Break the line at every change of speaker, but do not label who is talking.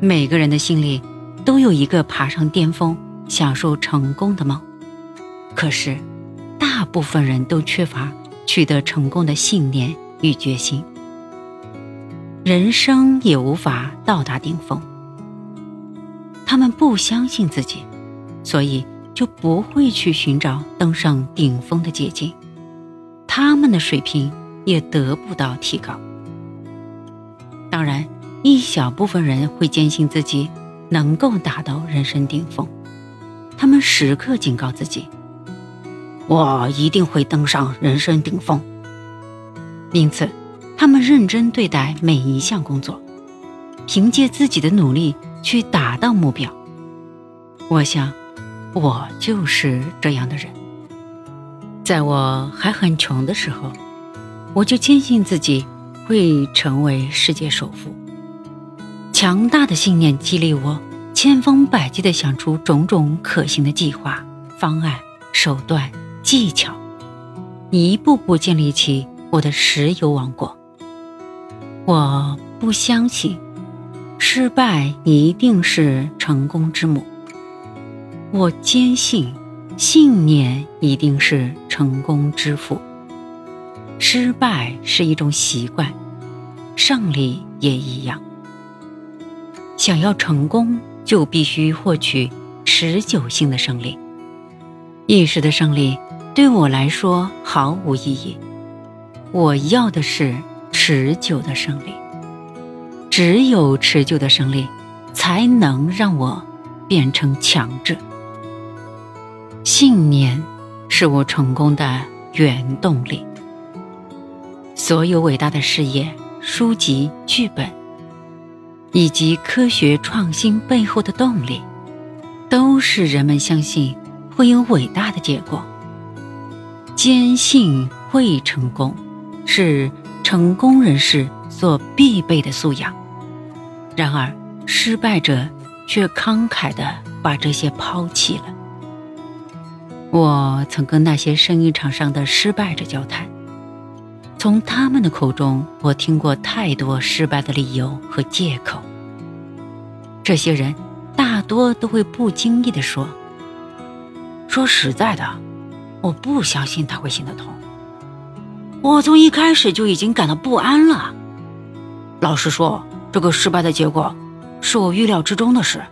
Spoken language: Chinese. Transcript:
每个人的心里都有一个爬上巅峰、享受成功的梦，可是大部分人都缺乏取得成功的信念与决心，人生也无法到达顶峰。他们不相信自己，所以就不会去寻找登上顶峰的捷径，他们的水平也得不到提高。当然，一小部分人会坚信自己能够达到人生顶峰，他们时刻警告自己：“我一定会登上人生顶峰。”因此，他们认真对待每一项工作，凭借自己的努力去达到目标。我想，我就是这样的人。在我还很穷的时候，我就坚信自己。会成为世界首富。强大的信念激励我，千方百计地想出种种可行的计划、方案、手段、技巧，一步步建立起我的石油王国。我不相信失败一定是成功之母，我坚信信念一定是成功之父。失败是一种习惯，胜利也一样。想要成功，就必须获取持久性的胜利。一时的胜利对我来说毫无意义，我要的是持久的胜利。只有持久的胜利，才能让我变成强者。信念是我成功的原动力。所有伟大的事业、书籍、剧本，以及科学创新背后的动力，都是人们相信会有伟大的结果。坚信会成功，是成功人士所必备的素养。然而，失败者却慷慨地把这些抛弃了。我曾跟那些生意场上的失败者交谈。从他们的口中，我听过太多失败的理由和借口。这些人大多都会不经意地说：“说实在的，我不相信他会行得通。我从一开始就已经感到不安了。老实说，这个失败的结果是我预料之中的事。”